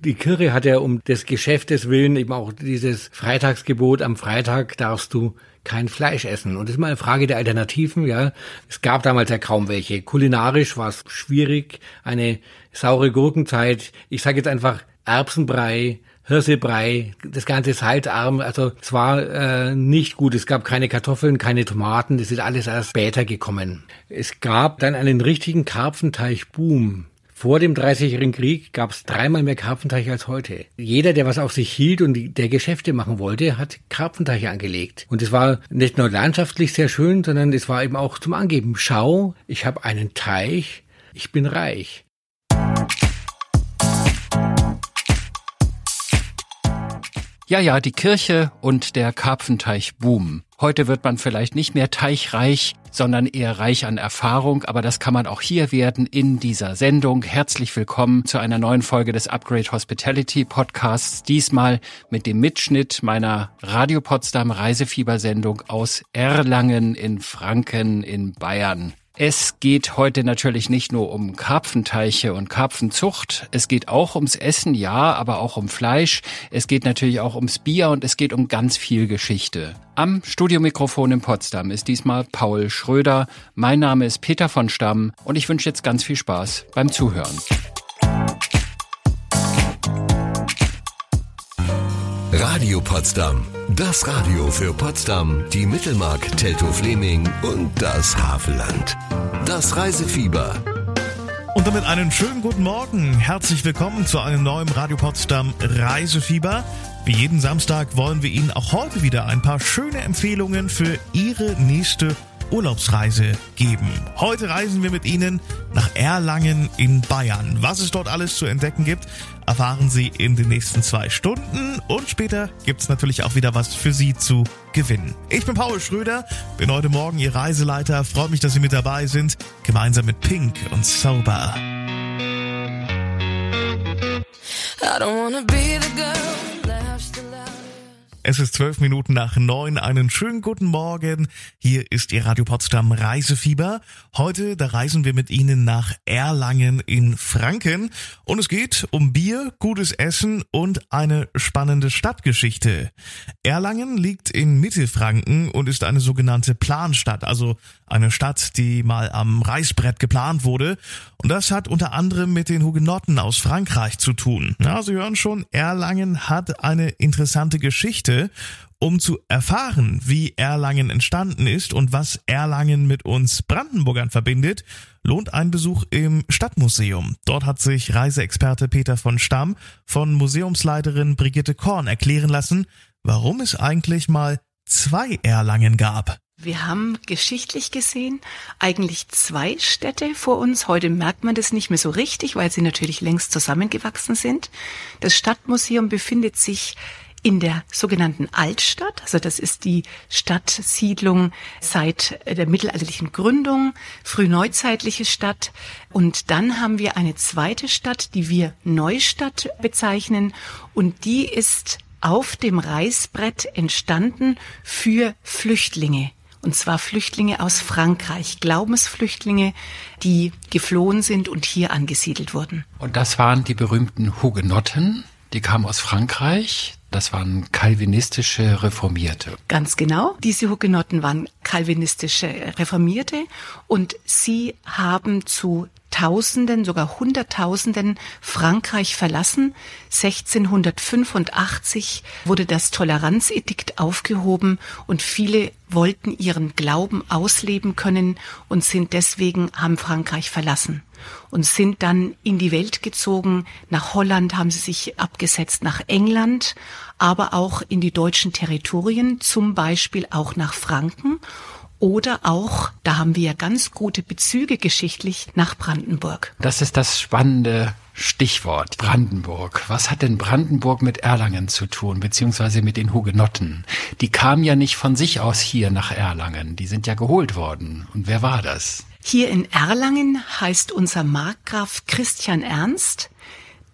Die Kirche hat ja um des Geschäftes willen eben auch dieses Freitagsgebot, am Freitag darfst du kein Fleisch essen. Und das ist mal eine Frage der Alternativen, ja. Es gab damals ja kaum welche. Kulinarisch war es schwierig, eine saure Gurkenzeit. Ich sage jetzt einfach Erbsenbrei, Hirsebrei, das ganze salzarm. Also es war äh, nicht gut. Es gab keine Kartoffeln, keine Tomaten. Das ist alles erst später gekommen. Es gab dann einen richtigen Karpfenteich-Boom. Vor dem Dreißigjährigen Krieg gab es dreimal mehr Karpfenteiche als heute. Jeder, der was auf sich hielt und der Geschäfte machen wollte, hat Karpfenteiche angelegt. Und es war nicht nur landschaftlich sehr schön, sondern es war eben auch zum Angeben. Schau, ich habe einen Teich, ich bin reich. Ja, ja, die Kirche und der Karpfenteich boomen. Heute wird man vielleicht nicht mehr teichreich, sondern eher reich an Erfahrung, aber das kann man auch hier werden in dieser Sendung. Herzlich willkommen zu einer neuen Folge des Upgrade Hospitality Podcasts, diesmal mit dem Mitschnitt meiner Radio Potsdam Reisefiebersendung aus Erlangen in Franken in Bayern. Es geht heute natürlich nicht nur um Karpfenteiche und Karpfenzucht. Es geht auch ums Essen, ja, aber auch um Fleisch. Es geht natürlich auch ums Bier und es geht um ganz viel Geschichte. Am Studiomikrofon in Potsdam ist diesmal Paul Schröder. Mein Name ist Peter von Stamm und ich wünsche jetzt ganz viel Spaß beim Zuhören. Radio Potsdam. Das Radio für Potsdam, die Mittelmark, Teltow-Fleming und das Havelland. Das Reisefieber. Und damit einen schönen guten Morgen. Herzlich willkommen zu einem neuen Radio Potsdam Reisefieber. Wie jeden Samstag wollen wir Ihnen auch heute wieder ein paar schöne Empfehlungen für Ihre nächste Urlaubsreise geben. Heute reisen wir mit Ihnen nach Erlangen in Bayern. Was es dort alles zu entdecken gibt, erfahren Sie in den nächsten zwei Stunden und später gibt es natürlich auch wieder was für Sie zu gewinnen. Ich bin Paul Schröder, bin heute Morgen Ihr Reiseleiter, freut mich, dass Sie mit dabei sind, gemeinsam mit Pink und Sober. I don't wanna be the girl es ist zwölf Minuten nach neun. Einen schönen guten Morgen. Hier ist Ihr Radio Potsdam Reisefieber. Heute, da reisen wir mit Ihnen nach Erlangen in Franken. Und es geht um Bier, gutes Essen und eine spannende Stadtgeschichte. Erlangen liegt in Mittelfranken und ist eine sogenannte Planstadt, also eine Stadt, die mal am Reißbrett geplant wurde. Und das hat unter anderem mit den Hugenotten aus Frankreich zu tun. Ja, Sie hören schon, Erlangen hat eine interessante Geschichte. Um zu erfahren, wie Erlangen entstanden ist und was Erlangen mit uns Brandenburgern verbindet, lohnt ein Besuch im Stadtmuseum. Dort hat sich Reiseexperte Peter von Stamm von Museumsleiterin Brigitte Korn erklären lassen, warum es eigentlich mal zwei Erlangen gab. Wir haben geschichtlich gesehen eigentlich zwei Städte vor uns. Heute merkt man das nicht mehr so richtig, weil sie natürlich längst zusammengewachsen sind. Das Stadtmuseum befindet sich in der sogenannten Altstadt. Also das ist die Stadtsiedlung seit der mittelalterlichen Gründung, frühneuzeitliche Stadt. Und dann haben wir eine zweite Stadt, die wir Neustadt bezeichnen. Und die ist auf dem Reißbrett entstanden für Flüchtlinge. Und zwar Flüchtlinge aus Frankreich, Glaubensflüchtlinge, die geflohen sind und hier angesiedelt wurden. Und das waren die berühmten Hugenotten, die kamen aus Frankreich. Das waren kalvinistische Reformierte. Ganz genau. Diese Hugenotten waren kalvinistische Reformierte und sie haben zu Tausenden, sogar Hunderttausenden Frankreich verlassen. 1685 wurde das Toleranzedikt aufgehoben und viele wollten ihren Glauben ausleben können und sind deswegen, haben Frankreich verlassen und sind dann in die Welt gezogen. Nach Holland haben sie sich abgesetzt, nach England, aber auch in die deutschen Territorien, zum Beispiel auch nach Franken oder auch, da haben wir ja ganz gute Bezüge geschichtlich, nach Brandenburg. Das ist das spannende Stichwort Brandenburg. Was hat denn Brandenburg mit Erlangen zu tun, beziehungsweise mit den Hugenotten? Die kamen ja nicht von sich aus hier nach Erlangen, die sind ja geholt worden. Und wer war das? Hier in Erlangen heißt unser Markgraf Christian Ernst.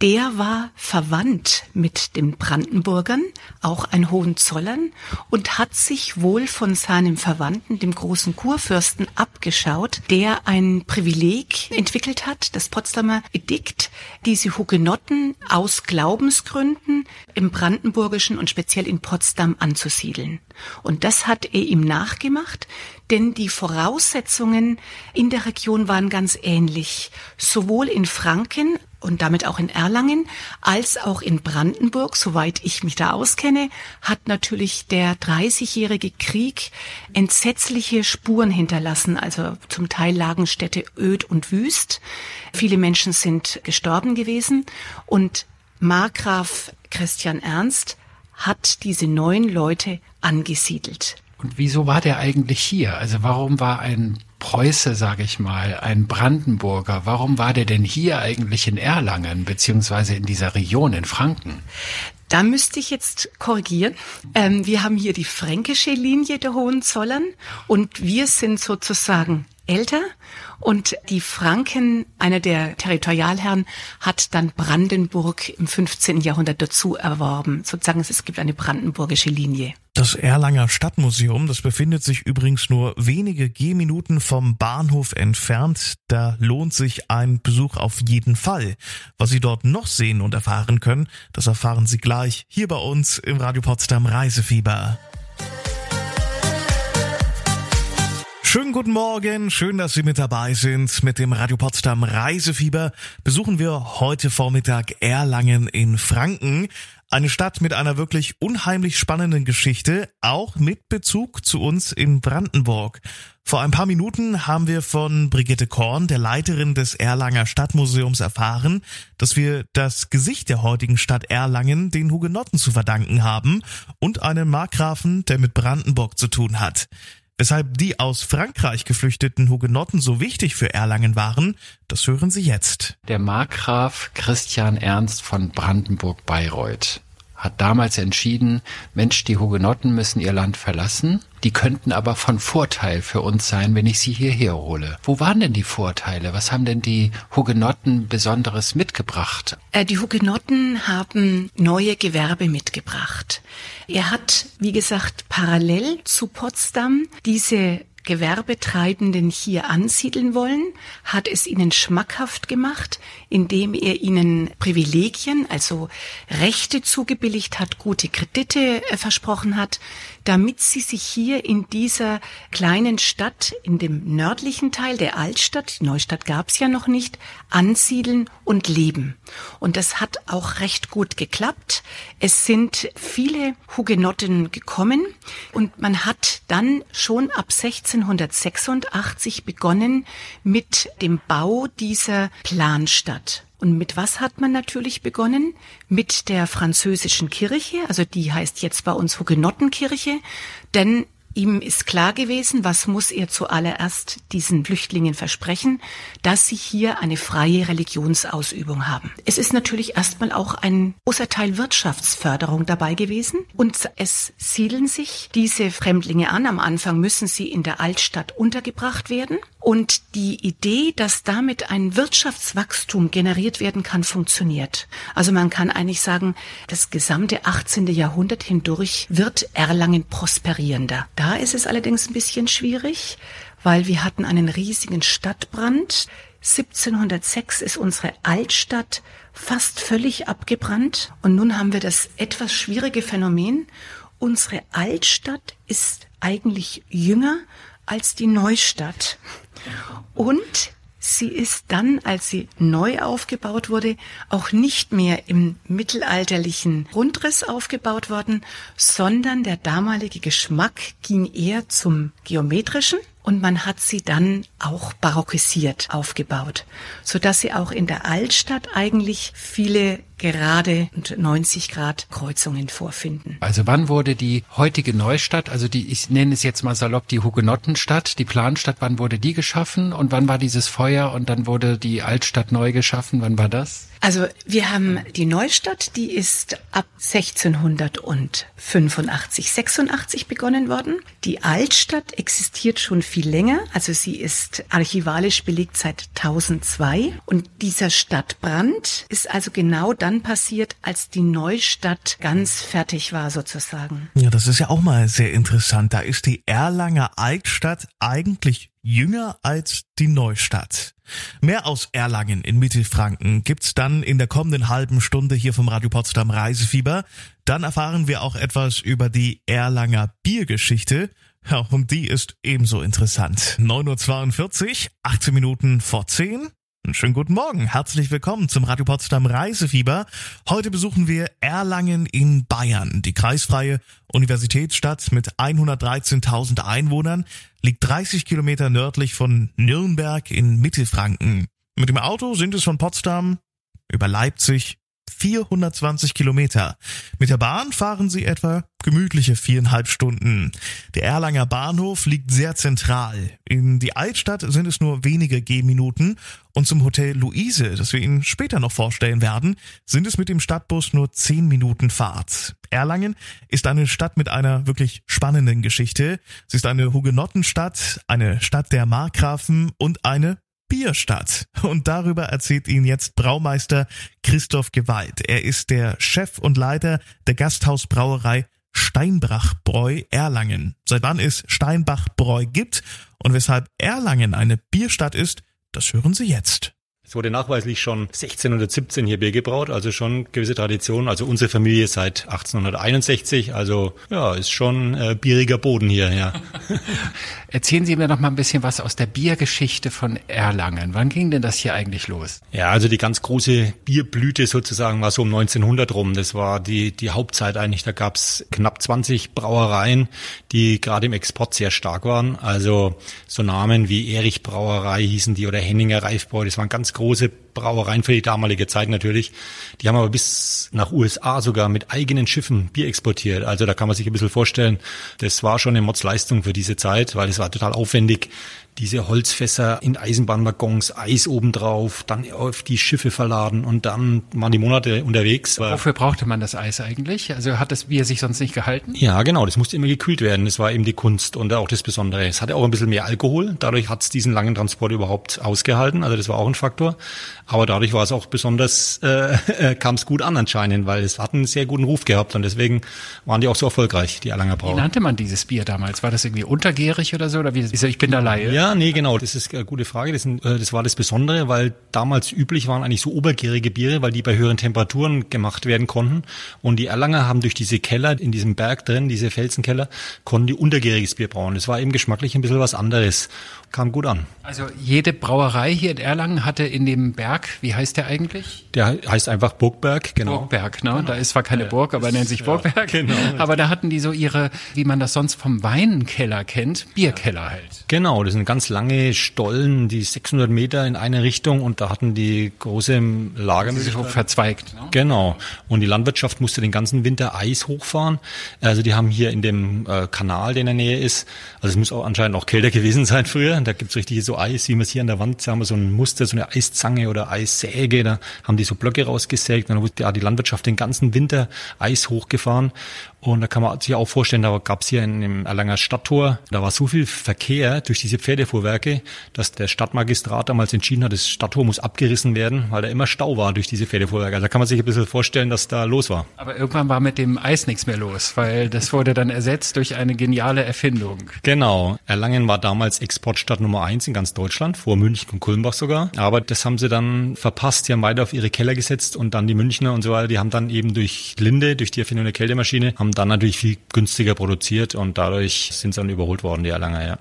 Der war verwandt mit den Brandenburgern, auch ein Hohenzollern, und hat sich wohl von seinem Verwandten, dem großen Kurfürsten, abgeschaut, der ein Privileg entwickelt hat, das Potsdamer Edikt, diese Hugenotten aus Glaubensgründen im Brandenburgischen und speziell in Potsdam anzusiedeln. Und das hat er ihm nachgemacht, denn die Voraussetzungen in der Region waren ganz ähnlich. Sowohl in Franken und damit auch in Erlangen als auch in Brandenburg, soweit ich mich da auskenne, hat natürlich der 30-jährige Krieg entsetzliche Spuren hinterlassen. Also zum Teil lagen Städte öd und wüst. Viele Menschen sind gestorben gewesen und Markgraf Christian Ernst hat diese neun Leute angesiedelt. Und wieso war der eigentlich hier? Also warum war ein Preuße, sage ich mal, ein Brandenburger, warum war der denn hier eigentlich in Erlangen, beziehungsweise in dieser Region in Franken? Da müsste ich jetzt korrigieren. Ähm, wir haben hier die fränkische Linie der Hohenzollern und wir sind sozusagen älter und die Franken, einer der Territorialherren, hat dann Brandenburg im 15. Jahrhundert dazu erworben. Sozusagen es gibt eine brandenburgische Linie. Das Erlanger Stadtmuseum, das befindet sich übrigens nur wenige Gehminuten vom Bahnhof entfernt. Da lohnt sich ein Besuch auf jeden Fall. Was Sie dort noch sehen und erfahren können, das erfahren Sie gleich hier bei uns im Radio Potsdam Reisefieber. Schönen guten Morgen, schön, dass Sie mit dabei sind. Mit dem Radio Potsdam Reisefieber besuchen wir heute Vormittag Erlangen in Franken. Eine Stadt mit einer wirklich unheimlich spannenden Geschichte, auch mit Bezug zu uns in Brandenburg. Vor ein paar Minuten haben wir von Brigitte Korn, der Leiterin des Erlanger Stadtmuseums, erfahren, dass wir das Gesicht der heutigen Stadt Erlangen den Hugenotten zu verdanken haben und einen Markgrafen, der mit Brandenburg zu tun hat. Weshalb die aus Frankreich geflüchteten Hugenotten so wichtig für Erlangen waren, das hören Sie jetzt. Der Markgraf Christian Ernst von Brandenburg-Bayreuth hat damals entschieden, Mensch, die Hugenotten müssen ihr Land verlassen, die könnten aber von Vorteil für uns sein, wenn ich sie hierher hole. Wo waren denn die Vorteile? Was haben denn die Hugenotten Besonderes mitgebracht? Äh, die Hugenotten haben neue Gewerbe mitgebracht. Er hat, wie gesagt, parallel zu Potsdam diese Gewerbetreibenden hier ansiedeln wollen, hat es ihnen schmackhaft gemacht, indem er ihnen Privilegien, also Rechte zugebilligt hat, gute Kredite äh, versprochen hat, damit sie sich hier in dieser kleinen Stadt, in dem nördlichen Teil der Altstadt, die Neustadt gab es ja noch nicht, ansiedeln und leben. Und das hat auch recht gut geklappt. Es sind viele Hugenotten gekommen und man hat dann schon ab 1686 begonnen mit dem Bau dieser Planstadt. Und mit was hat man natürlich begonnen? Mit der französischen Kirche, also die heißt jetzt bei uns Hugenottenkirche, denn Ihm ist klar gewesen, was muss er zuallererst diesen Flüchtlingen versprechen, dass sie hier eine freie Religionsausübung haben. Es ist natürlich erstmal auch ein großer Teil Wirtschaftsförderung dabei gewesen und es siedeln sich diese Fremdlinge an. Am Anfang müssen sie in der Altstadt untergebracht werden und die Idee, dass damit ein Wirtschaftswachstum generiert werden kann, funktioniert. Also man kann eigentlich sagen, das gesamte 18. Jahrhundert hindurch wird Erlangen prosperierender. Da ist es allerdings ein bisschen schwierig, weil wir hatten einen riesigen Stadtbrand. 1706 ist unsere Altstadt fast völlig abgebrannt und nun haben wir das etwas schwierige Phänomen, unsere Altstadt ist eigentlich jünger als die Neustadt. Und sie ist dann, als sie neu aufgebaut wurde, auch nicht mehr im mittelalterlichen Grundriss aufgebaut worden, sondern der damalige Geschmack ging eher zum geometrischen und man hat sie dann auch barockisiert aufgebaut, so dass sie auch in der Altstadt eigentlich viele gerade und 90 Grad Kreuzungen vorfinden. Also wann wurde die heutige Neustadt, also die, ich nenne es jetzt mal salopp die Hugenottenstadt, die Planstadt, wann wurde die geschaffen und wann war dieses Feuer und dann wurde die Altstadt neu geschaffen, wann war das? Also wir haben die Neustadt, die ist ab 1685, 86 begonnen worden. Die Altstadt existiert schon viel länger, also sie ist archivalisch belegt seit 1002. Und dieser Stadtbrand ist also genau dann passiert, als die Neustadt ganz fertig war sozusagen. Ja, das ist ja auch mal sehr interessant. Da ist die Erlanger Altstadt eigentlich jünger als die Neustadt. Mehr aus Erlangen in Mittelfranken gibt's dann in der kommenden halben Stunde hier vom Radio Potsdam Reisefieber. Dann erfahren wir auch etwas über die Erlanger Biergeschichte. Ja, und die ist ebenso interessant. 9.42 Uhr, 18 Minuten vor 10. Schönen guten Morgen, herzlich willkommen zum Radio Potsdam Reisefieber. Heute besuchen wir Erlangen in Bayern. Die kreisfreie Universitätsstadt mit 113.000 Einwohnern liegt 30 Kilometer nördlich von Nürnberg in Mittelfranken. Mit dem Auto sind es von Potsdam über Leipzig 420 Kilometer. Mit der Bahn fahren sie etwa gemütliche viereinhalb Stunden. Der Erlanger Bahnhof liegt sehr zentral. In die Altstadt sind es nur wenige Gehminuten und zum Hotel Luise, das wir Ihnen später noch vorstellen werden, sind es mit dem Stadtbus nur zehn Minuten Fahrt. Erlangen ist eine Stadt mit einer wirklich spannenden Geschichte. Sie ist eine Hugenottenstadt, eine Stadt der Markgrafen und eine Bierstadt. Und darüber erzählt Ihnen jetzt Braumeister Christoph Gewalt. Er ist der Chef und Leiter der Gasthausbrauerei Steinbachbräu Erlangen. Seit wann es Steinbachbräu gibt und weshalb Erlangen eine Bierstadt ist, das hören Sie jetzt. Es wurde nachweislich schon 1617 hier Bier gebraut, also schon gewisse Tradition. Also unsere Familie seit 1861, also ja, ist schon äh, bieriger Boden hier, ja. Erzählen Sie mir noch mal ein bisschen was aus der Biergeschichte von Erlangen. Wann ging denn das hier eigentlich los? Ja, also die ganz große Bierblüte sozusagen war so um 1900 rum. Das war die, die Hauptzeit eigentlich. Da gab's knapp 20 Brauereien, die gerade im Export sehr stark waren. Also so Namen wie Erich Brauerei hießen die oder Henninger Reifbräu. Das waren ganz große Brauereien für die damalige Zeit natürlich. Die haben aber bis nach USA sogar mit eigenen Schiffen Bier exportiert. Also da kann man sich ein bisschen vorstellen, das war schon eine Modsleistung für diese Zeit, weil es war total aufwendig, diese Holzfässer in Eisenbahnwaggons, Eis obendrauf, dann auf die Schiffe verladen und dann waren die Monate unterwegs. Wofür brauchte man das Eis eigentlich? Also hat das Bier sich sonst nicht gehalten? Ja, genau, das musste immer gekühlt werden. Das war eben die Kunst und auch das Besondere. Es hatte auch ein bisschen mehr Alkohol, dadurch hat es diesen langen Transport überhaupt ausgehalten, also das war auch ein Faktor. Aber dadurch war es auch besonders, äh, äh kam es gut an anscheinend, weil es hat einen sehr guten Ruf gehabt und deswegen waren die auch so erfolgreich, die Erlanger Brauer. Wie nannte man dieses Bier damals? War das irgendwie untergärig oder so? Oder wie, ich bin der Laie. Ja, nee, genau. Das ist eine gute Frage. Das, äh, das war das Besondere, weil damals üblich waren eigentlich so obergärige Biere, weil die bei höheren Temperaturen gemacht werden konnten. Und die Erlanger haben durch diese Keller in diesem Berg drin, diese Felsenkeller, konnten die untergäriges Bier brauen. Das war eben geschmacklich ein bisschen was anderes kam gut an. Also jede Brauerei hier in Erlangen hatte in dem Berg, wie heißt der eigentlich? Der heißt einfach Burgberg, genau. Burgberg, ne? Genau. Da ist zwar keine Burg, aber er nennt sich Burgberg. Ja, genau. Aber da hatten die so ihre, wie man das sonst vom Weinkeller kennt, Bierkeller halt. Genau, das sind ganz lange Stollen, die 600 Meter in eine Richtung und da hatten die große Lager. Die so verzweigt. Ne? Genau. Und die Landwirtschaft musste den ganzen Winter Eis hochfahren. Also die haben hier in dem äh, Kanal, der in der Nähe ist, also es muss auch anscheinend auch kälter gewesen sein früher, da gibt's richtig so Eis, wie man es hier an der Wand, haben wir so ein Muster, so eine Eiszange oder Eissäge, da haben die so Blöcke rausgesägt, dann wurde ja, die Landwirtschaft den ganzen Winter Eis hochgefahren und da kann man sich auch vorstellen, da gab's hier in dem Erlanger Stadttor, da war so viel Verkehr durch diese Pferdefuhrwerke, dass der Stadtmagistrat damals entschieden hat, das Stadttor muss abgerissen werden, weil da immer Stau war durch diese Pferdefuhrwerke. Also da kann man sich ein bisschen vorstellen, dass da los war. Aber irgendwann war mit dem Eis nichts mehr los, weil das wurde dann ersetzt durch eine geniale Erfindung. Genau. Erlangen war damals Exportstadt Nummer eins in ganz Deutschland, vor München und Kulmbach sogar. Aber das haben sie dann verpasst, die haben weiter auf ihre Keller gesetzt und dann die Münchner und so weiter, die haben dann eben durch Linde, durch die Erfindung der Kältemaschine, haben dann natürlich viel günstiger produziert und dadurch sind sie dann überholt worden, die Erlanger, ja.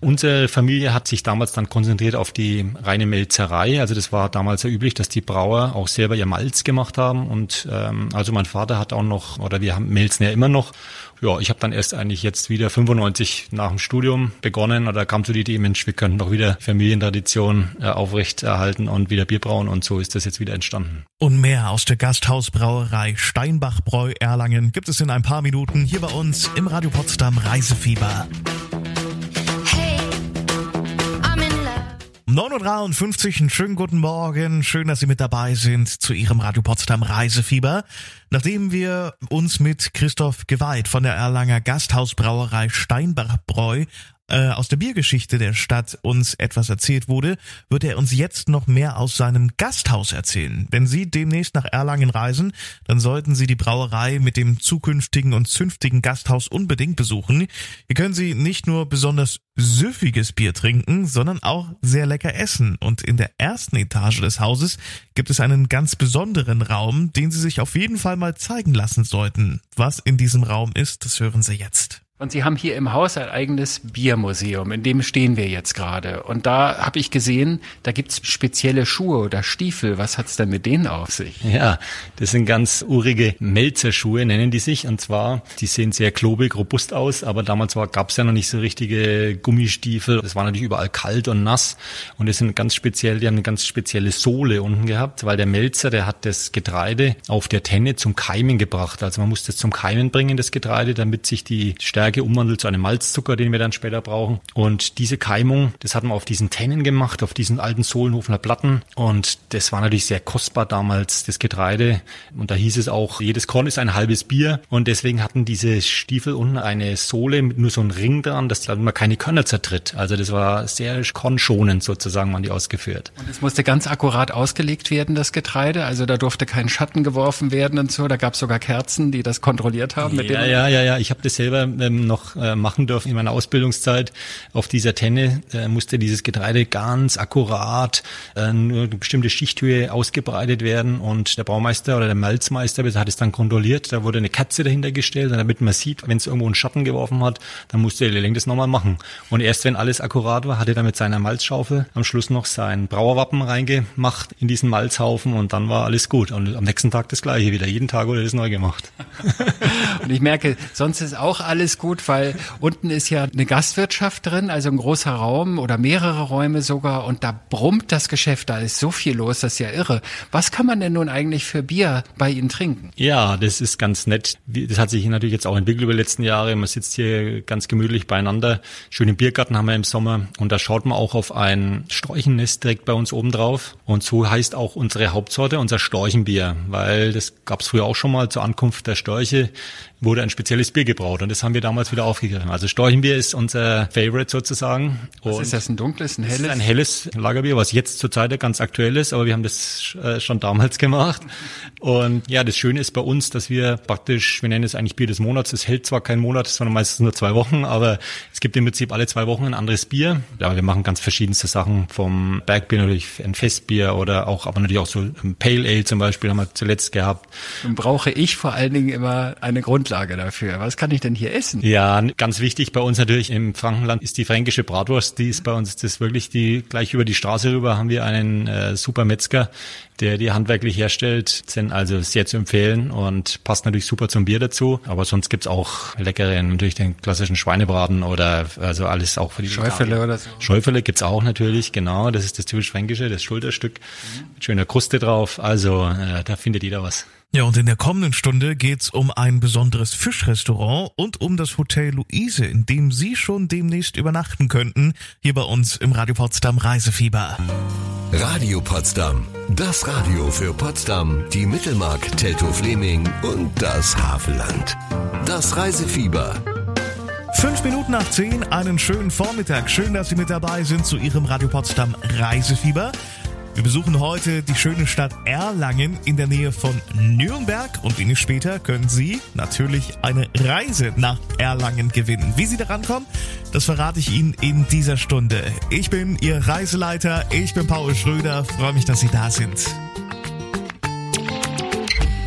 Unsere Familie hat sich damals dann konzentriert auf die reine Melzerei. Also das war damals sehr üblich, dass die Brauer auch selber ihr Malz gemacht haben. Und ähm, also mein Vater hat auch noch, oder wir haben melzen ja immer noch. Ja, ich habe dann erst eigentlich jetzt wieder 95 nach dem Studium begonnen oder kam zu die Idee, Mensch, wir könnten doch wieder Familientradition äh, aufrechterhalten und wieder Bier brauen und so ist das jetzt wieder entstanden. Und mehr aus der Gasthausbrauerei Steinbachbräu Erlangen gibt es in ein paar Minuten hier bei uns im Radio Potsdam Reisefieber. 9.53 Uhr, einen schönen guten Morgen. Schön, dass Sie mit dabei sind zu Ihrem Radio Potsdam Reisefieber. Nachdem wir uns mit Christoph Geweiht von der Erlanger Gasthausbrauerei Steinbach-Bräu äh, aus der Biergeschichte der Stadt uns etwas erzählt wurde, wird er uns jetzt noch mehr aus seinem Gasthaus erzählen. Wenn Sie demnächst nach Erlangen reisen, dann sollten Sie die Brauerei mit dem zukünftigen und zünftigen Gasthaus unbedingt besuchen. Hier können Sie nicht nur besonders süffiges Bier trinken, sondern auch sehr lecker essen. Und in der ersten Etage des Hauses gibt es einen ganz besonderen Raum, den Sie sich auf jeden Fall mal zeigen lassen sollten. Was in diesem Raum ist, das hören Sie jetzt. Und Sie haben hier im Haus ein eigenes Biermuseum, in dem stehen wir jetzt gerade. Und da habe ich gesehen, da gibt's spezielle Schuhe oder Stiefel. Was hat's denn mit denen auf sich? Ja, das sind ganz urige Melzerschuhe, nennen die sich. Und zwar, die sehen sehr klobig, robust aus, aber damals war, gab's ja noch nicht so richtige Gummistiefel. Es war natürlich überall kalt und nass. Und das sind ganz speziell, die haben eine ganz spezielle Sohle unten gehabt, weil der Melzer, der hat das Getreide auf der Tenne zum Keimen gebracht. Also man muss das zum Keimen bringen, das Getreide, damit sich die Stärke Stärke umwandelt zu einem Malzzucker, den wir dann später brauchen. Und diese Keimung, das hat man auf diesen Tennen gemacht, auf diesen alten Sohlenhofener Platten. Und das war natürlich sehr kostbar damals, das Getreide. Und da hieß es auch, jedes Korn ist ein halbes Bier. Und deswegen hatten diese Stiefel unten eine Sohle mit nur so einem Ring dran, dass man keine Körner zertritt. Also das war sehr kornschonend sozusagen, waren die ausgeführt. Und es musste ganz akkurat ausgelegt werden, das Getreide. Also da durfte kein Schatten geworfen werden und so. Da gab es sogar Kerzen, die das kontrolliert haben. Ja, ja, ja, ja. Ich habe das selber ähm, noch äh, machen dürfen in meiner Ausbildungszeit. Auf dieser Tenne äh, musste dieses Getreide ganz akkurat äh, nur eine bestimmte Schichthöhe ausgebreitet werden und der Baumeister oder der Malzmeister hat es dann kontrolliert. Da wurde eine Katze dahinter gestellt, damit man sieht, wenn es irgendwo einen Schatten geworfen hat, dann musste der Lehrling das nochmal machen. Und erst wenn alles akkurat war, hat er dann mit seiner Malzschaufel am Schluss noch sein Brauerwappen reingemacht in diesen Malzhaufen und dann war alles gut. Und am nächsten Tag das gleiche wieder. Jeden Tag wurde das neu gemacht. und ich merke, sonst ist auch alles gut, weil unten ist ja eine Gastwirtschaft drin, also ein großer Raum oder mehrere Räume sogar und da brummt das Geschäft, da ist so viel los, das ist ja irre. Was kann man denn nun eigentlich für Bier bei Ihnen trinken? Ja, das ist ganz nett. Das hat sich natürlich jetzt auch entwickelt über die letzten Jahre. Man sitzt hier ganz gemütlich beieinander. Schönen Biergarten haben wir im Sommer und da schaut man auch auf ein Storchennest direkt bei uns oben drauf. Und so heißt auch unsere Hauptsorte, unser Storchenbier, weil das gab es früher auch schon mal zur Ankunft der Störche wurde ein spezielles Bier gebraut und das haben wir damals wieder aufgegriffen. Also Storchenbier ist unser Favorite sozusagen. Was und ist das, ein dunkles, ein helles? Ist ein helles Lagerbier, was jetzt zurzeit ganz aktuell ist, aber wir haben das äh, schon damals gemacht. Und ja, das Schöne ist bei uns, dass wir praktisch, wir nennen es eigentlich Bier des Monats, es hält zwar keinen Monat, sondern meistens nur zwei Wochen, aber es gibt im Prinzip alle zwei Wochen ein anderes Bier. Ja, wir machen ganz verschiedenste Sachen, vom Bergbier natürlich ein Festbier oder auch, aber natürlich auch so ein Pale Ale zum Beispiel haben wir zuletzt gehabt. Nun brauche ich vor allen Dingen immer eine Grund Grundlage dafür. Was kann ich denn hier essen? Ja, ganz wichtig bei uns natürlich im Frankenland ist die fränkische Bratwurst. Die ist bei uns das wirklich die gleich über die Straße rüber haben wir einen äh, super Metzger, der die handwerklich herstellt, sind also sehr zu empfehlen und passt natürlich super zum Bier dazu. Aber sonst gibt's auch leckere, natürlich den klassischen Schweinebraten oder also alles auch für die Schäufele oder so. Schäufele gibt's auch natürlich, genau. Das ist das typisch Fränkische, das Schulterstück mhm. mit schöner Kruste drauf. Also äh, da findet jeder was. Ja, und in der kommenden Stunde geht's um ein besonderes Fischrestaurant und um das Hotel Luise, in dem Sie schon demnächst übernachten könnten, hier bei uns im Radio Potsdam Reisefieber. Radio Potsdam, das Radio für Potsdam, die Mittelmark, Teltow-Fleming und das Havelland. Das Reisefieber. Fünf Minuten nach zehn, einen schönen Vormittag. Schön, dass Sie mit dabei sind zu Ihrem Radio Potsdam Reisefieber. Wir besuchen heute die schöne Stadt Erlangen in der Nähe von Nürnberg und wenig später können Sie natürlich eine Reise nach Erlangen gewinnen. Wie Sie daran kommen, das verrate ich Ihnen in dieser Stunde. Ich bin Ihr Reiseleiter, ich bin Paul Schröder, freue mich, dass Sie da sind.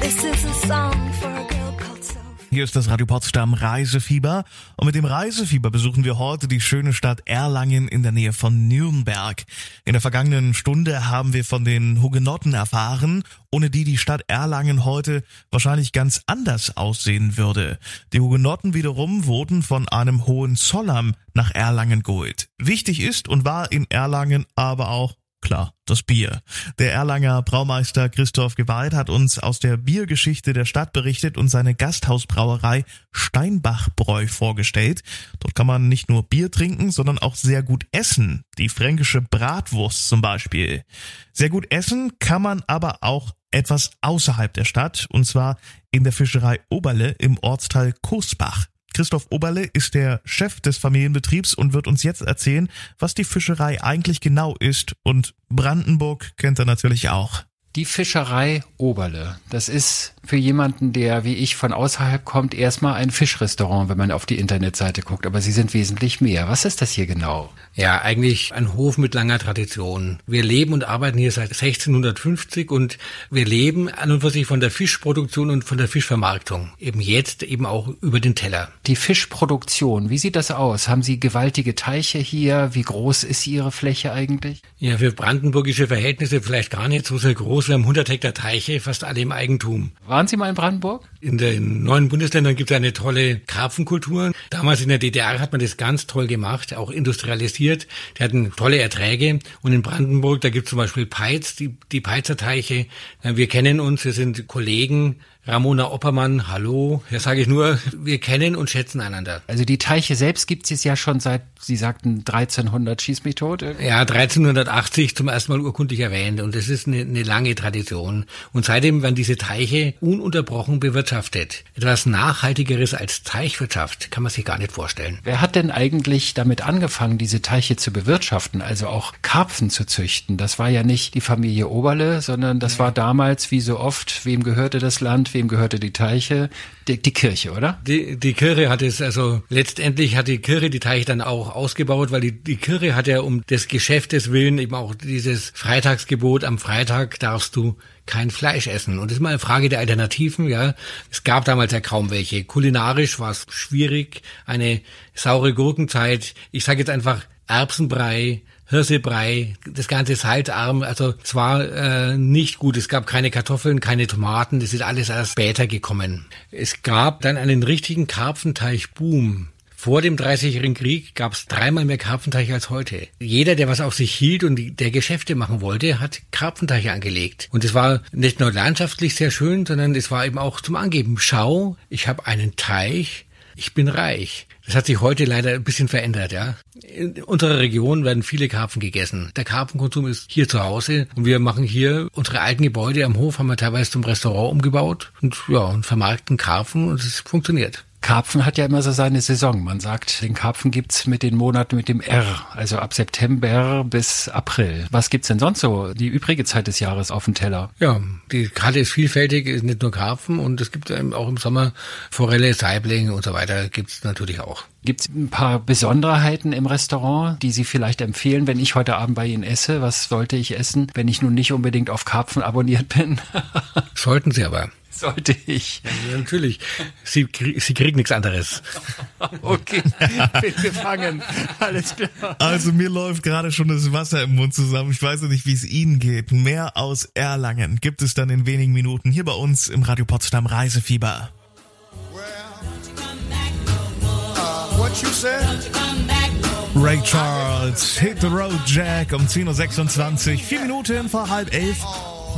This is a song for hier ist das Radio Potsdam Reisefieber und mit dem Reisefieber besuchen wir heute die schöne Stadt Erlangen in der Nähe von Nürnberg. In der vergangenen Stunde haben wir von den Hugenotten erfahren, ohne die die Stadt Erlangen heute wahrscheinlich ganz anders aussehen würde. Die Hugenotten wiederum wurden von einem Hohenzollern nach Erlangen geholt. Wichtig ist und war in Erlangen aber auch Klar, das Bier. Der Erlanger Braumeister Christoph Gewalt hat uns aus der Biergeschichte der Stadt berichtet und seine Gasthausbrauerei Steinbachbräu vorgestellt. Dort kann man nicht nur Bier trinken, sondern auch sehr gut essen. Die fränkische Bratwurst zum Beispiel. Sehr gut essen kann man aber auch etwas außerhalb der Stadt, und zwar in der Fischerei Oberle im Ortsteil Kosbach. Christoph Oberle ist der Chef des Familienbetriebs und wird uns jetzt erzählen, was die Fischerei eigentlich genau ist. Und Brandenburg kennt er natürlich auch. Die Fischerei Oberle, das ist für jemanden, der wie ich von außerhalb kommt, erstmal ein Fischrestaurant, wenn man auf die Internetseite guckt. Aber sie sind wesentlich mehr. Was ist das hier genau? Ja, eigentlich ein Hof mit langer Tradition. Wir leben und arbeiten hier seit 1650 und wir leben an und für sich von der Fischproduktion und von der Fischvermarktung. Eben jetzt eben auch über den Teller. Die Fischproduktion, wie sieht das aus? Haben Sie gewaltige Teiche hier? Wie groß ist Ihre Fläche eigentlich? Ja, für brandenburgische Verhältnisse vielleicht gar nicht so sehr groß. Wir haben 100 Hektar Teiche, fast alle im Eigentum. Waren Sie mal in Brandenburg? In den neuen Bundesländern gibt es eine tolle Karpfenkultur. Damals in der DDR hat man das ganz toll gemacht, auch industrialisiert. Die hatten tolle Erträge. Und in Brandenburg, da gibt es zum Beispiel Peitz, die, die Peitzer Teiche. Wir kennen uns, wir sind Kollegen. Ramona Oppermann, hallo. Ja, sage ich nur, wir kennen und schätzen einander. Also die Teiche selbst gibt es ja schon seit, Sie sagten 1300, schieß mich tot. Ja, 1380 zum ersten Mal urkundlich erwähnt und das ist eine, eine lange Tradition. Und seitdem werden diese Teiche ununterbrochen bewirtschaftet. Etwas Nachhaltigeres als Teichwirtschaft kann man sich gar nicht vorstellen. Wer hat denn eigentlich damit angefangen, diese Teiche zu bewirtschaften, also auch Karpfen zu züchten? Das war ja nicht die Familie Oberle, sondern das war damals, wie so oft, wem gehörte das Land? Wem gehörte die Teiche? Die, die Kirche, oder? Die, die Kirche hat es, also letztendlich hat die Kirche die Teiche dann auch ausgebaut, weil die, die Kirche hat ja um des Geschäftes willen eben auch dieses Freitagsgebot, am Freitag darfst du kein Fleisch essen. Und das ist mal eine Frage der Alternativen, ja. Es gab damals ja kaum welche. Kulinarisch war es schwierig, eine saure Gurkenzeit. Ich sage jetzt einfach Erbsenbrei, Hirsebrei, das ganze salzarm. Also es war äh, nicht gut. Es gab keine Kartoffeln, keine Tomaten. Das ist alles erst später gekommen. Es gab dann einen richtigen Karpfenteich-Boom. Vor dem Dreißigjährigen Krieg gab es dreimal mehr Karpfenteiche als heute. Jeder, der was auf sich hielt und der Geschäfte machen wollte, hat Karpfenteiche angelegt. Und es war nicht nur landschaftlich sehr schön, sondern es war eben auch zum Angeben. Schau, ich habe einen Teich, ich bin reich. Das hat sich heute leider ein bisschen verändert, ja. In unserer Region werden viele Karpfen gegessen. Der Karpfenkonsum ist hier zu Hause und wir machen hier unsere alten Gebäude am Hof haben wir teilweise zum Restaurant umgebaut und ja, und vermarkten Karpfen und es funktioniert. Karpfen hat ja immer so seine Saison. Man sagt, den Karpfen gibt's mit den Monaten mit dem R, also ab September bis April. Was gibt's denn sonst so die übrige Zeit des Jahres auf dem Teller? Ja, die Karte ist vielfältig, ist nicht nur Karpfen und es gibt auch im Sommer Forelle, Saibling und so weiter gibt's natürlich auch. Gibt's ein paar Besonderheiten im Restaurant, die Sie vielleicht empfehlen, wenn ich heute Abend bei Ihnen esse? Was sollte ich essen, wenn ich nun nicht unbedingt auf Karpfen abonniert bin? Sollten Sie aber. Sollte ich. Ja, natürlich. Sie, Sie kriegen nichts anderes. okay, bin gefangen. Alles klar. Also mir läuft gerade schon das Wasser im Mund zusammen. Ich weiß nicht, wie es Ihnen geht. Mehr aus Erlangen gibt es dann in wenigen Minuten hier bei uns im Radio Potsdam Reisefieber. Ray Charles, Hit the Road Jack um 10.26 Uhr, vier Minuten vor halb elf.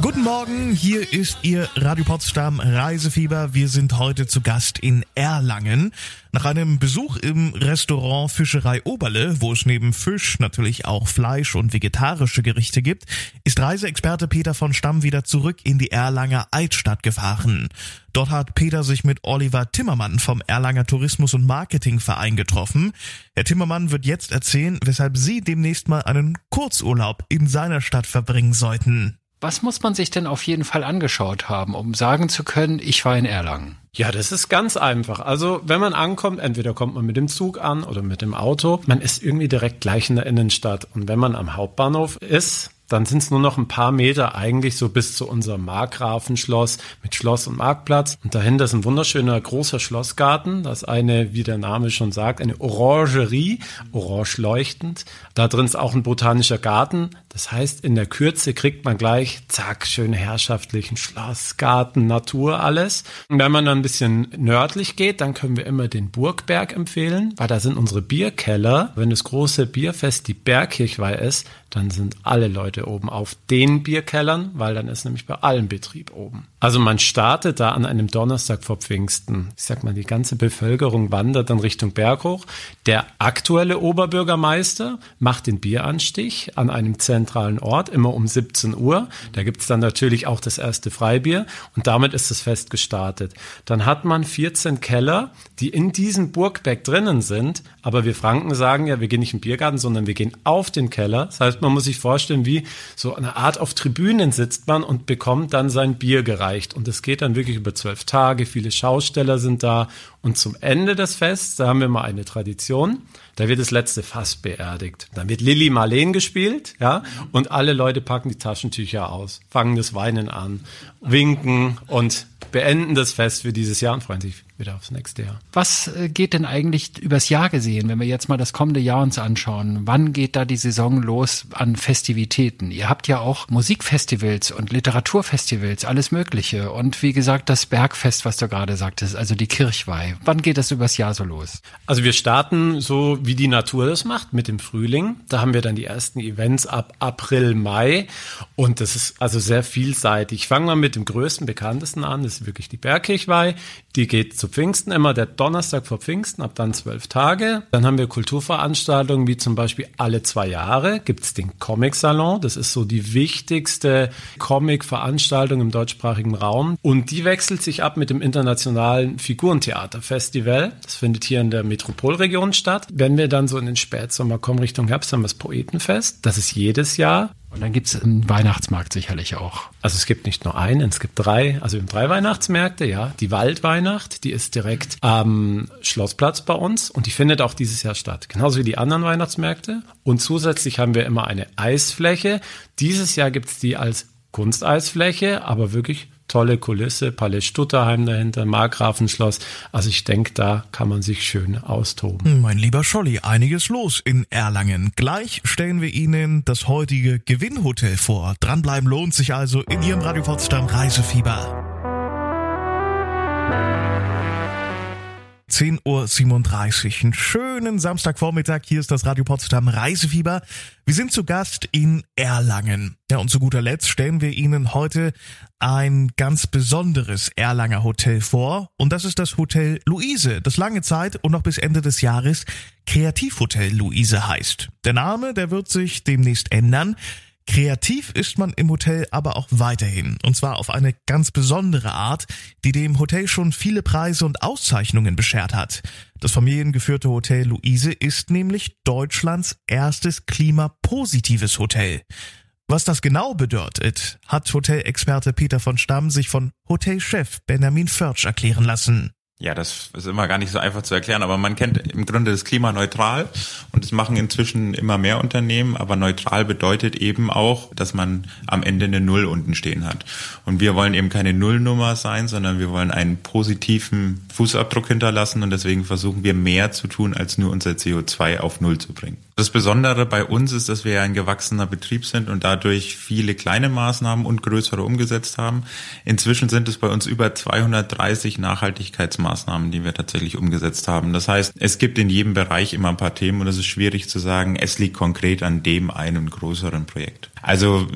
Guten Morgen, hier ist Ihr Radio Potsdam Reisefieber. Wir sind heute zu Gast in Erlangen. Nach einem Besuch im Restaurant Fischerei Oberle, wo es neben Fisch natürlich auch Fleisch und vegetarische Gerichte gibt, ist Reiseexperte Peter von Stamm wieder zurück in die Erlanger Altstadt gefahren. Dort hat Peter sich mit Oliver Timmermann vom Erlanger Tourismus- und Marketingverein getroffen. Herr Timmermann wird jetzt erzählen, weshalb Sie demnächst mal einen Kurzurlaub in seiner Stadt verbringen sollten. Was muss man sich denn auf jeden Fall angeschaut haben, um sagen zu können, ich war in Erlangen? Ja, das ist ganz einfach. Also, wenn man ankommt, entweder kommt man mit dem Zug an oder mit dem Auto. Man ist irgendwie direkt gleich in der Innenstadt. Und wenn man am Hauptbahnhof ist, dann sind es nur noch ein paar Meter eigentlich so bis zu unserem Markgrafenschloss mit Schloss und Marktplatz. Und dahinter ist ein wunderschöner großer Schlossgarten. Das ist eine, wie der Name schon sagt, eine Orangerie, orange leuchtend. Da drin ist auch ein botanischer Garten. Das heißt, in der Kürze kriegt man gleich, zack, schön herrschaftlichen Schloss, Garten, Natur, alles. Und wenn man dann ein bisschen nördlich geht, dann können wir immer den Burgberg empfehlen, weil da sind unsere Bierkeller. Wenn das große Bierfest die Bergkirchweih ist, dann sind alle Leute oben auf den Bierkellern, weil dann ist nämlich bei allen Betrieb oben. Also man startet da an einem Donnerstag vor Pfingsten. Ich sag mal, die ganze Bevölkerung wandert dann Richtung Berg hoch. Der aktuelle Oberbürgermeister macht den Bieranstich an einem zentralen Ort, immer um 17 Uhr. Da gibt's dann natürlich auch das erste Freibier und damit ist das Fest gestartet. Dann hat man 14 Keller, die in diesem Burgberg drinnen sind, aber wir Franken sagen ja, wir gehen nicht im Biergarten, sondern wir gehen auf den Keller. Das heißt, man muss sich vorstellen, wie so eine Art auf Tribünen sitzt man und bekommt dann sein Bier gereicht. Und es geht dann wirklich über zwölf Tage. Viele Schausteller sind da. Und zum Ende des Fests, da haben wir mal eine Tradition. Da wird das letzte Fass beerdigt. Dann wird Lilly Marleen gespielt, ja, und alle Leute packen die Taschentücher aus, fangen das Weinen an, winken und beenden das Fest für dieses Jahr und freuen sich wieder aufs nächste Jahr. Was äh, geht denn eigentlich übers Jahr gesehen, wenn wir jetzt mal das kommende Jahr uns anschauen? Wann geht da die Saison los an Festivitäten? Ihr habt ja auch Musikfestivals und Literaturfestivals, alles Mögliche. Und wie gesagt, das Bergfest, was du gerade sagtest, also die Kirchweih. Wann geht das übers Jahr so los? Also wir starten so, wie die Natur das macht, mit dem Frühling. Da haben wir dann die ersten Events ab April, Mai. Und das ist also sehr vielseitig. Ich fange mal mit dem größten, bekanntesten an. Das ist wirklich die Bergkirchweih. Die geht zu Pfingsten immer der Donnerstag vor Pfingsten, ab dann zwölf Tage. Dann haben wir Kulturveranstaltungen, wie zum Beispiel alle zwei Jahre gibt's den Comic-Salon. Das ist so die wichtigste Comic-Veranstaltung im deutschsprachigen Raum. Und die wechselt sich ab mit dem internationalen Figurentheater-Festival. Das findet hier in der Metropolregion statt. Wenn wir dann so in den Spätsommer kommen, Richtung Herbst, haben wir das Poetenfest. Das ist jedes Jahr. Und dann gibt's einen Weihnachtsmarkt sicherlich auch. Also es gibt nicht nur einen, es gibt drei, also wir haben drei Weihnachtsmärkte, ja. Die Waldweihnacht, die ist direkt am Schlossplatz bei uns und die findet auch dieses Jahr statt. Genauso wie die anderen Weihnachtsmärkte. Und zusätzlich haben wir immer eine Eisfläche. Dieses Jahr gibt's die als Kunsteisfläche, aber wirklich tolle Kulisse, Palais Stutterheim dahinter, Markgrafenschloss. Also ich denke, da kann man sich schön austoben. Mein lieber Scholli, einiges los in Erlangen. Gleich stellen wir Ihnen das heutige Gewinnhotel vor. Dranbleiben lohnt sich also in Ihrem Radio Potsdam Reisefieber. 10.37 Uhr. Einen schönen Samstagvormittag. Hier ist das Radio Potsdam Reisefieber. Wir sind zu Gast in Erlangen. Ja, und zu guter Letzt stellen wir Ihnen heute ein ganz besonderes Erlanger Hotel vor. Und das ist das Hotel Luise, das lange Zeit und noch bis Ende des Jahres Kreativhotel Luise heißt. Der Name, der wird sich demnächst ändern. Kreativ ist man im Hotel aber auch weiterhin. Und zwar auf eine ganz besondere Art, die dem Hotel schon viele Preise und Auszeichnungen beschert hat. Das familiengeführte Hotel Luise ist nämlich Deutschlands erstes klimapositives Hotel. Was das genau bedeutet, hat Hotelexperte Peter von Stamm sich von Hotelchef Benjamin Förtsch erklären lassen. Ja, das ist immer gar nicht so einfach zu erklären, aber man kennt im Grunde das Klima neutral und das machen inzwischen immer mehr Unternehmen, aber neutral bedeutet eben auch, dass man am Ende eine Null unten stehen hat. Und wir wollen eben keine Nullnummer sein, sondern wir wollen einen positiven Fußabdruck hinterlassen und deswegen versuchen wir mehr zu tun, als nur unser CO2 auf Null zu bringen. Das Besondere bei uns ist, dass wir ein gewachsener Betrieb sind und dadurch viele kleine Maßnahmen und größere umgesetzt haben. Inzwischen sind es bei uns über 230 Nachhaltigkeitsmaßnahmen, die wir tatsächlich umgesetzt haben. Das heißt, es gibt in jedem Bereich immer ein paar Themen und es ist schwierig zu sagen, es liegt konkret an dem einen größeren Projekt. Also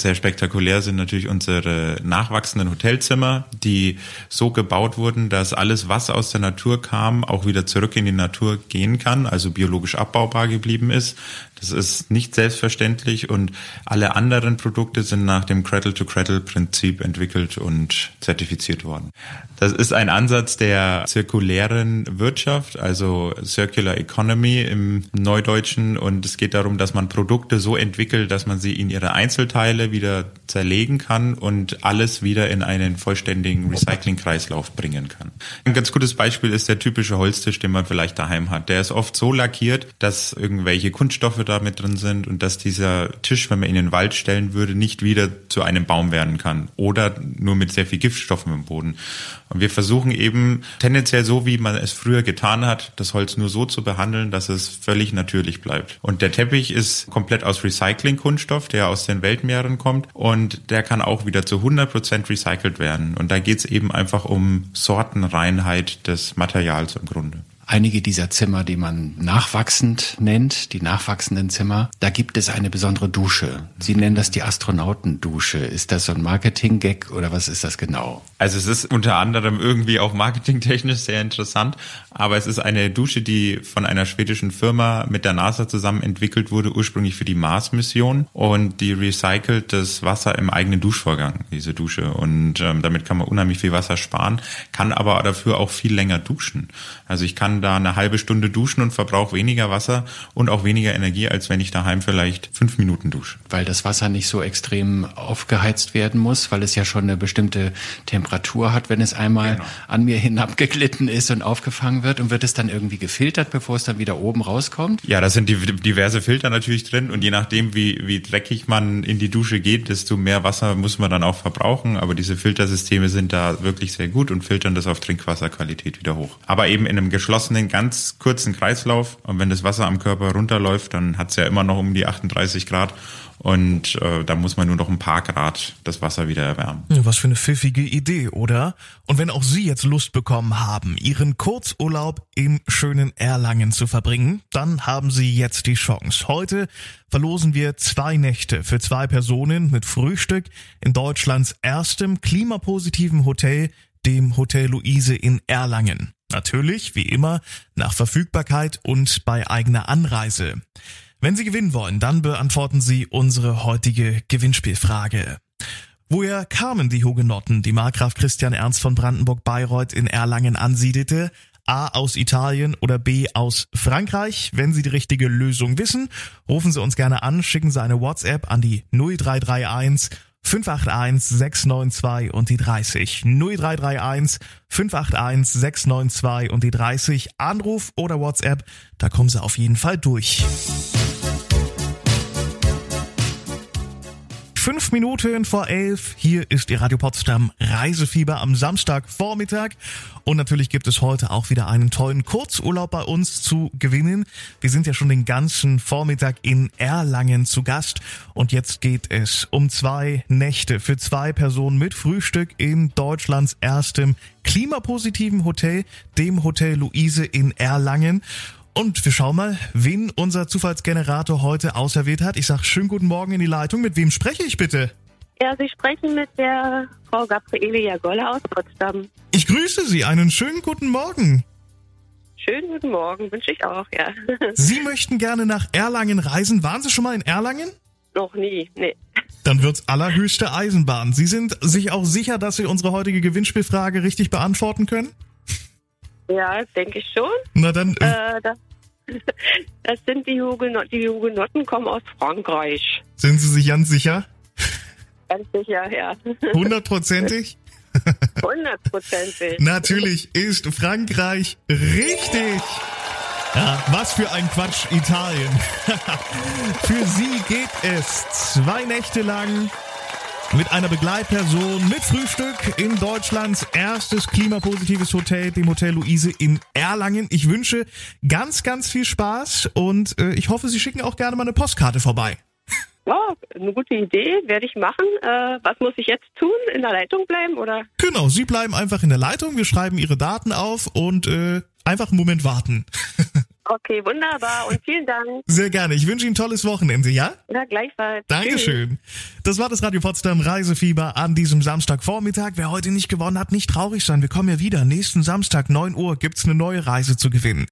sehr spektakulär sind natürlich unsere nachwachsenden Hotelzimmer, die so gebaut wurden, dass alles, was aus der Natur kam, auch wieder zurück in die Natur gehen kann, also biologisch abbaubar geblieben ist. Das ist nicht selbstverständlich und alle anderen Produkte sind nach dem Cradle-to-Cradle-Prinzip entwickelt und zertifiziert worden. Das ist ein Ansatz der zirkulären Wirtschaft, also Circular Economy im Neudeutschen und es geht darum, dass man Produkte so entwickelt, dass man sie in ihre Einzelteile wieder zerlegen kann und alles wieder in einen vollständigen Recycling-Kreislauf bringen kann. Ein ganz gutes Beispiel ist der typische Holztisch, den man vielleicht daheim hat. Der ist oft so lackiert, dass irgendwelche Kunststoffe da mit drin sind und dass dieser Tisch, wenn man ihn in den Wald stellen würde, nicht wieder zu einem Baum werden kann oder nur mit sehr viel Giftstoffen im Boden. Und wir versuchen eben tendenziell so, wie man es früher getan hat, das Holz nur so zu behandeln, dass es völlig natürlich bleibt. Und der Teppich ist komplett aus Recycling-Kunststoff, der aus den Weltmeeren kommt und der kann auch wieder zu 100 Prozent recycelt werden. Und da geht es eben einfach um Sortenreinheit des Materials im Grunde. Einige dieser Zimmer, die man nachwachsend nennt, die nachwachsenden Zimmer, da gibt es eine besondere Dusche. Sie nennen das die Astronautendusche. Ist das so ein Marketing-Gag oder was ist das genau? Also es ist unter anderem irgendwie auch marketingtechnisch sehr interessant, aber es ist eine Dusche, die von einer schwedischen Firma mit der NASA zusammen entwickelt wurde, ursprünglich für die Mars-Mission und die recycelt das Wasser im eigenen Duschvorgang, diese Dusche und ähm, damit kann man unheimlich viel Wasser sparen, kann aber dafür auch viel länger duschen. Also ich kann da eine halbe Stunde duschen und verbrauche weniger Wasser und auch weniger Energie, als wenn ich daheim vielleicht fünf Minuten dusche. Weil das Wasser nicht so extrem aufgeheizt werden muss, weil es ja schon eine bestimmte Temperatur hat, wenn es einmal genau. an mir hinabgeglitten ist und aufgefangen wird und wird es dann irgendwie gefiltert, bevor es dann wieder oben rauskommt? Ja, da sind die, diverse Filter natürlich drin und je nachdem, wie, wie dreckig man in die Dusche geht, desto mehr Wasser muss man dann auch verbrauchen. Aber diese Filtersysteme sind da wirklich sehr gut und filtern das auf Trinkwasserqualität wieder hoch. Aber eben in einem geschlossenen, ganz kurzen Kreislauf. Und wenn das Wasser am Körper runterläuft, dann hat es ja immer noch um die 38 Grad. Und äh, da muss man nur noch ein paar Grad das Wasser wieder erwärmen. Was für eine pfiffige Idee, oder? Und wenn auch Sie jetzt Lust bekommen haben, Ihren Kurzurlaub im schönen Erlangen zu verbringen, dann haben Sie jetzt die Chance. Heute verlosen wir zwei Nächte für zwei Personen mit Frühstück in Deutschlands erstem klimapositiven Hotel, dem Hotel Luise in Erlangen. Natürlich, wie immer, nach Verfügbarkeit und bei eigener Anreise. Wenn Sie gewinnen wollen, dann beantworten Sie unsere heutige Gewinnspielfrage. Woher kamen die Hugenotten, die Markgraf Christian Ernst von Brandenburg-Bayreuth in Erlangen ansiedelte? A aus Italien oder B aus Frankreich? Wenn Sie die richtige Lösung wissen, rufen Sie uns gerne an, schicken Sie eine WhatsApp an die 0331 581 692 und die 30. 0331 581 692 und die 30. Anruf oder WhatsApp, da kommen Sie auf jeden Fall durch. Fünf Minuten vor elf. Hier ist Ihr Radio Potsdam Reisefieber am Samstagvormittag. Und natürlich gibt es heute auch wieder einen tollen Kurzurlaub bei uns zu gewinnen. Wir sind ja schon den ganzen Vormittag in Erlangen zu Gast. Und jetzt geht es um zwei Nächte für zwei Personen mit Frühstück in Deutschlands erstem klimapositiven Hotel, dem Hotel Luise in Erlangen. Und wir schauen mal, wen unser Zufallsgenerator heute auserwählt hat. Ich sage schönen guten Morgen in die Leitung. Mit wem spreche ich bitte? Ja, Sie sprechen mit der Frau Gabriele Jagolle aus Potsdam. Ich grüße Sie. Einen schönen guten Morgen. Schönen guten Morgen, wünsche ich auch, ja. Sie möchten gerne nach Erlangen reisen. Waren Sie schon mal in Erlangen? Noch nie, nee. Dann wird's allerhöchste Eisenbahn. Sie sind sich auch sicher, dass Sie unsere heutige Gewinnspielfrage richtig beantworten können? Ja, denke ich schon. Na dann. Äh, das, das sind die Hugenotten. Die Hugenotten kommen aus Frankreich. Sind Sie sich ganz sicher? Ganz sicher, ja. Hundertprozentig? Hundertprozentig. Natürlich ist Frankreich richtig. Ja, was für ein Quatsch, Italien. für Sie geht es zwei Nächte lang mit einer Begleitperson mit Frühstück in Deutschlands erstes klimapositives Hotel, dem Hotel Luise in Erlangen. Ich wünsche ganz, ganz viel Spaß und äh, ich hoffe, Sie schicken auch gerne mal eine Postkarte vorbei. Ja, eine gute Idee, werde ich machen. Äh, was muss ich jetzt tun? In der Leitung bleiben oder? Genau, Sie bleiben einfach in der Leitung. Wir schreiben Ihre Daten auf und äh, einfach einen Moment warten. Okay, wunderbar und vielen Dank. Sehr gerne. Ich wünsche Ihnen ein tolles Wochenende, ja? Ja, gleichfalls. Dankeschön. Tschüss. Das war das Radio Potsdam Reisefieber an diesem Samstagvormittag. Wer heute nicht gewonnen hat, nicht traurig sein. Wir kommen ja wieder. Nächsten Samstag, 9 Uhr, gibt's eine neue Reise zu gewinnen.